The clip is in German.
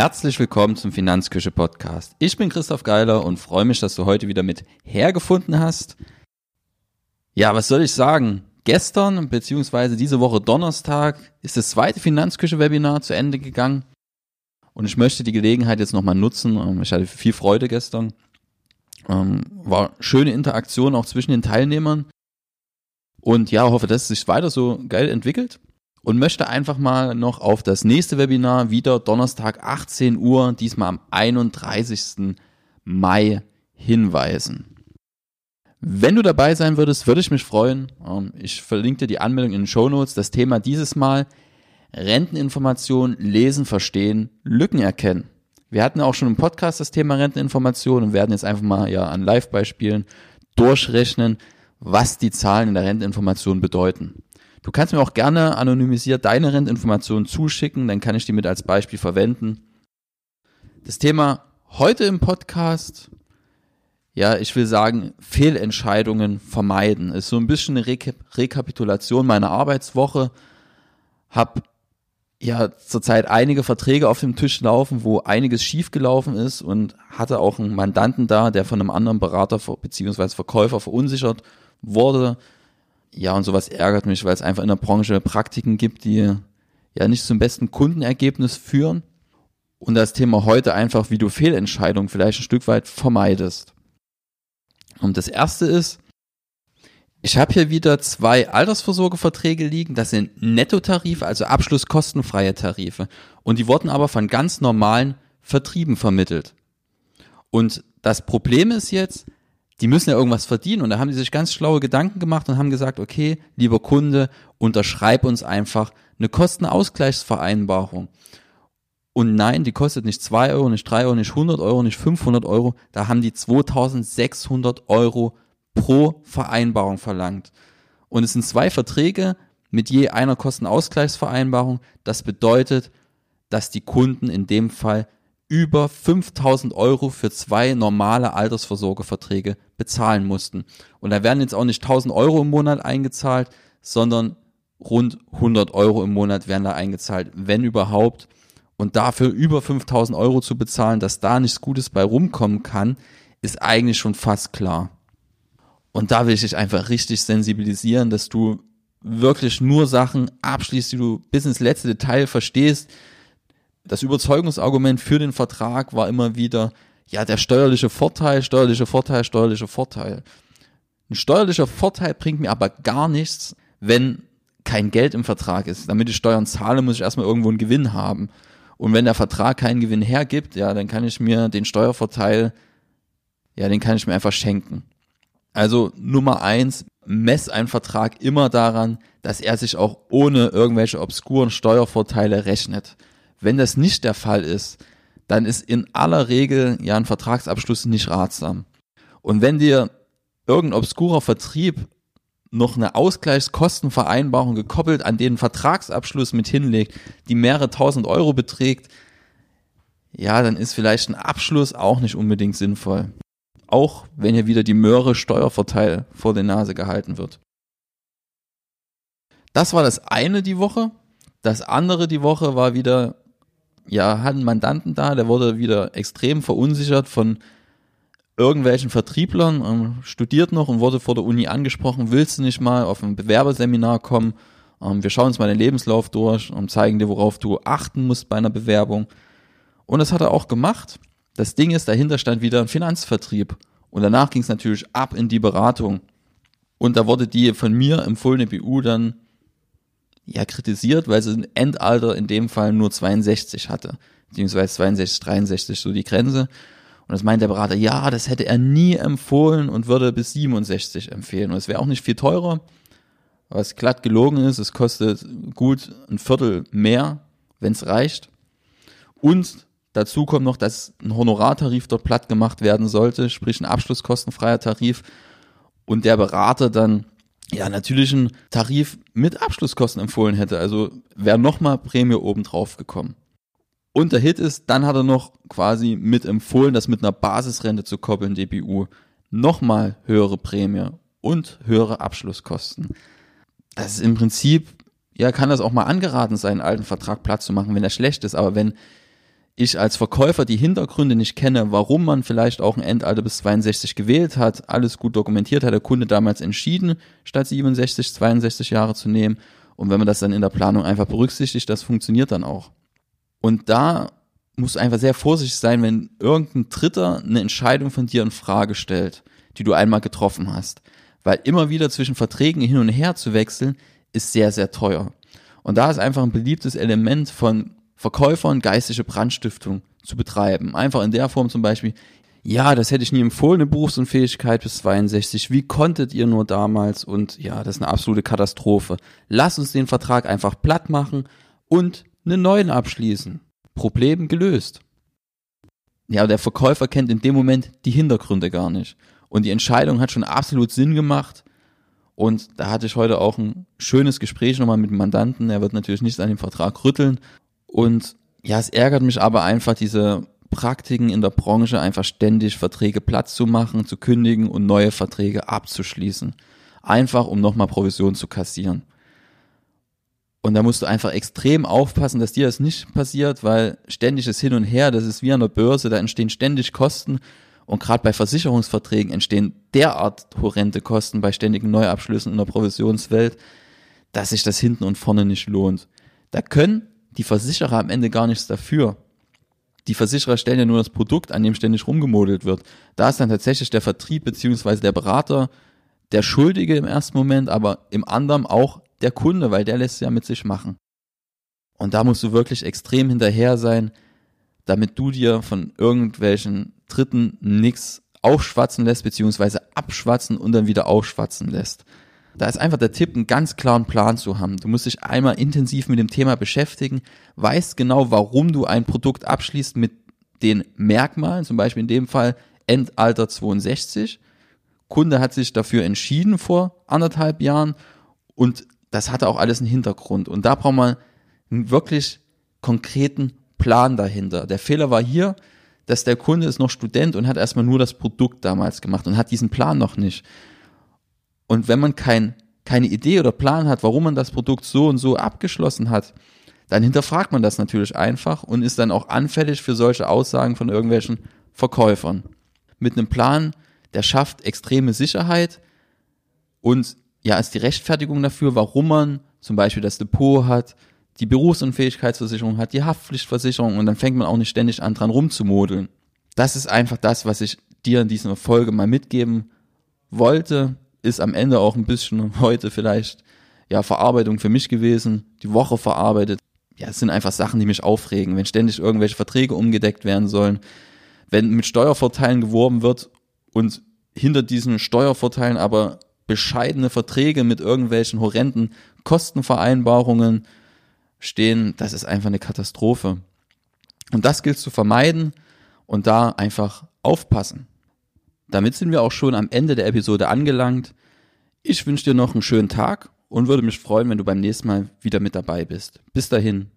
Herzlich willkommen zum Finanzküche Podcast. Ich bin Christoph Geiler und freue mich, dass du heute wieder mit hergefunden hast. Ja, was soll ich sagen? Gestern beziehungsweise diese Woche Donnerstag ist das zweite Finanzküche Webinar zu Ende gegangen und ich möchte die Gelegenheit jetzt nochmal nutzen. Ähm, ich hatte viel Freude gestern. Ähm, war schöne Interaktion auch zwischen den Teilnehmern und ja, hoffe, dass es sich weiter so geil entwickelt und möchte einfach mal noch auf das nächste Webinar wieder Donnerstag 18 Uhr, diesmal am 31. Mai hinweisen. Wenn du dabei sein würdest, würde ich mich freuen. Ähm, ich verlinke dir die Anmeldung in den Show Notes. Das Thema dieses Mal Renteninformation, lesen, verstehen, Lücken erkennen. Wir hatten auch schon im Podcast das Thema Renteninformation und werden jetzt einfach mal ja an Live-Beispielen durchrechnen, was die Zahlen in der Renteninformation bedeuten. Du kannst mir auch gerne anonymisiert deine Rentinformationen zuschicken, dann kann ich die mit als Beispiel verwenden. Das Thema heute im Podcast, ja, ich will sagen, Fehlentscheidungen vermeiden. Ist so ein bisschen eine Re Rekapitulation meiner Arbeitswoche. Hab ja zurzeit einige Verträge auf dem Tisch laufen, wo einiges schiefgelaufen ist und hatte auch einen Mandanten da, der von einem anderen Berater bzw. Verkäufer verunsichert wurde ja, und sowas ärgert mich, weil es einfach in der Branche Praktiken gibt, die ja nicht zum besten Kundenergebnis führen. Und das Thema heute einfach, wie du Fehlentscheidungen vielleicht ein Stück weit vermeidest. Und das erste ist, ich habe hier wieder zwei Altersvorsorgeverträge liegen. Das sind Nettotarife, also abschlusskostenfreie Tarife. Und die wurden aber von ganz normalen Vertrieben vermittelt. Und das Problem ist jetzt, die müssen ja irgendwas verdienen. Und da haben die sich ganz schlaue Gedanken gemacht und haben gesagt, okay, lieber Kunde, unterschreib uns einfach eine Kostenausgleichsvereinbarung. Und nein, die kostet nicht zwei Euro, nicht drei Euro, nicht 100 Euro, nicht 500 Euro. Da haben die 2600 Euro pro Vereinbarung verlangt. Und es sind zwei Verträge mit je einer Kostenausgleichsvereinbarung. Das bedeutet, dass die Kunden in dem Fall über 5000 Euro für zwei normale Altersvorsorgeverträge bezahlen mussten. Und da werden jetzt auch nicht 1000 Euro im Monat eingezahlt, sondern rund 100 Euro im Monat werden da eingezahlt, wenn überhaupt. Und dafür über 5000 Euro zu bezahlen, dass da nichts Gutes bei rumkommen kann, ist eigentlich schon fast klar. Und da will ich dich einfach richtig sensibilisieren, dass du wirklich nur Sachen abschließt, die du bis ins letzte Detail verstehst, das Überzeugungsargument für den Vertrag war immer wieder, ja, der steuerliche Vorteil, steuerliche Vorteil, steuerliche Vorteil. Ein steuerlicher Vorteil bringt mir aber gar nichts, wenn kein Geld im Vertrag ist. Damit ich Steuern zahle, muss ich erstmal irgendwo einen Gewinn haben. Und wenn der Vertrag keinen Gewinn hergibt, ja, dann kann ich mir den Steuervorteil, ja, den kann ich mir einfach schenken. Also Nummer eins, mess einen Vertrag immer daran, dass er sich auch ohne irgendwelche obskuren Steuervorteile rechnet. Wenn das nicht der Fall ist, dann ist in aller Regel ja ein Vertragsabschluss nicht ratsam. Und wenn dir irgendein obskurer Vertrieb noch eine Ausgleichskostenvereinbarung gekoppelt an den Vertragsabschluss mit hinlegt, die mehrere tausend Euro beträgt, ja, dann ist vielleicht ein Abschluss auch nicht unbedingt sinnvoll. Auch wenn hier wieder die Möhre Steuervorteil vor der Nase gehalten wird. Das war das eine die Woche. Das andere die Woche war wieder ja, hat einen Mandanten da, der wurde wieder extrem verunsichert von irgendwelchen Vertrieblern, studiert noch und wurde vor der Uni angesprochen, willst du nicht mal auf ein Bewerberseminar kommen? Ähm, wir schauen uns mal den Lebenslauf durch und zeigen dir, worauf du achten musst bei einer Bewerbung. Und das hat er auch gemacht. Das Ding ist, dahinter stand wieder ein Finanzvertrieb. Und danach ging es natürlich ab in die Beratung. Und da wurde die von mir empfohlene BU dann ja kritisiert, weil sie ein Endalter in dem Fall nur 62 hatte, beziehungsweise 62, 63 so die Grenze. Und das meint der Berater, ja, das hätte er nie empfohlen und würde bis 67 empfehlen. Und es wäre auch nicht viel teurer, was glatt gelogen ist. Es kostet gut ein Viertel mehr, wenn es reicht. Und dazu kommt noch, dass ein Honorartarif dort platt gemacht werden sollte, sprich ein abschlusskostenfreier Tarif. Und der Berater dann ja, natürlich einen Tarif mit Abschlusskosten empfohlen hätte. Also wäre nochmal Prämie obendrauf gekommen. Und der Hit ist, dann hat er noch quasi mit empfohlen, das mit einer Basisrente zu koppeln, DBU. Nochmal höhere Prämie und höhere Abschlusskosten. Das ist im Prinzip, ja, kann das auch mal angeraten sein, einen alten Vertrag platt zu machen, wenn er schlecht ist. Aber wenn ich als Verkäufer die Hintergründe nicht kenne, warum man vielleicht auch ein Endalter bis 62 gewählt hat, alles gut dokumentiert hat der Kunde damals entschieden, statt 67, 62 Jahre zu nehmen. Und wenn man das dann in der Planung einfach berücksichtigt, das funktioniert dann auch. Und da musst du einfach sehr vorsichtig sein, wenn irgendein Dritter eine Entscheidung von dir in Frage stellt, die du einmal getroffen hast. Weil immer wieder zwischen Verträgen hin und her zu wechseln, ist sehr, sehr teuer. Und da ist einfach ein beliebtes Element von Verkäufern geistige Brandstiftung zu betreiben. Einfach in der Form zum Beispiel, ja, das hätte ich nie empfohlen, eine Berufsunfähigkeit bis 62. Wie konntet ihr nur damals? Und ja, das ist eine absolute Katastrophe. Lass uns den Vertrag einfach platt machen und einen neuen abschließen. Problem gelöst. Ja, der Verkäufer kennt in dem Moment die Hintergründe gar nicht. Und die Entscheidung hat schon absolut Sinn gemacht. Und da hatte ich heute auch ein schönes Gespräch nochmal mit dem Mandanten. Er wird natürlich nichts an dem Vertrag rütteln, und ja, es ärgert mich aber einfach, diese Praktiken in der Branche einfach ständig Verträge Platz zu machen, zu kündigen und neue Verträge abzuschließen. Einfach, um nochmal Provision zu kassieren. Und da musst du einfach extrem aufpassen, dass dir das nicht passiert, weil ständiges Hin und Her, das ist wie an der Börse, da entstehen ständig Kosten. Und gerade bei Versicherungsverträgen entstehen derart horrende Kosten bei ständigen Neuabschlüssen in der Provisionswelt, dass sich das hinten und vorne nicht lohnt. Da können die Versicherer am Ende gar nichts dafür. Die Versicherer stellen ja nur das Produkt, an dem ständig rumgemodelt wird. Da ist dann tatsächlich der Vertrieb beziehungsweise der Berater der Schuldige im ersten Moment, aber im anderen auch der Kunde, weil der lässt es ja mit sich machen. Und da musst du wirklich extrem hinterher sein, damit du dir von irgendwelchen Dritten nichts aufschwatzen lässt, beziehungsweise abschwatzen und dann wieder aufschwatzen lässt. Da ist einfach der Tipp, einen ganz klaren Plan zu haben. Du musst dich einmal intensiv mit dem Thema beschäftigen, weißt genau, warum du ein Produkt abschließt mit den Merkmalen, zum Beispiel in dem Fall Endalter 62. Kunde hat sich dafür entschieden vor anderthalb Jahren und das hatte auch alles einen Hintergrund. Und da braucht man einen wirklich konkreten Plan dahinter. Der Fehler war hier, dass der Kunde ist noch Student und hat erstmal nur das Produkt damals gemacht und hat diesen Plan noch nicht. Und wenn man kein, keine Idee oder Plan hat, warum man das Produkt so und so abgeschlossen hat, dann hinterfragt man das natürlich einfach und ist dann auch anfällig für solche Aussagen von irgendwelchen Verkäufern. Mit einem Plan, der schafft extreme Sicherheit und ja, ist die Rechtfertigung dafür, warum man zum Beispiel das Depot hat, die Berufsunfähigkeitsversicherung hat, die Haftpflichtversicherung und dann fängt man auch nicht ständig an dran rumzumodeln. Das ist einfach das, was ich dir in dieser Folge mal mitgeben wollte ist am Ende auch ein bisschen heute vielleicht ja Verarbeitung für mich gewesen, die Woche verarbeitet. Ja, es sind einfach Sachen, die mich aufregen, wenn ständig irgendwelche Verträge umgedeckt werden sollen, wenn mit Steuervorteilen geworben wird und hinter diesen Steuervorteilen aber bescheidene Verträge mit irgendwelchen horrenden Kostenvereinbarungen stehen, das ist einfach eine Katastrophe. Und das gilt zu vermeiden und da einfach aufpassen. Damit sind wir auch schon am Ende der Episode angelangt. Ich wünsche dir noch einen schönen Tag und würde mich freuen, wenn du beim nächsten Mal wieder mit dabei bist. Bis dahin.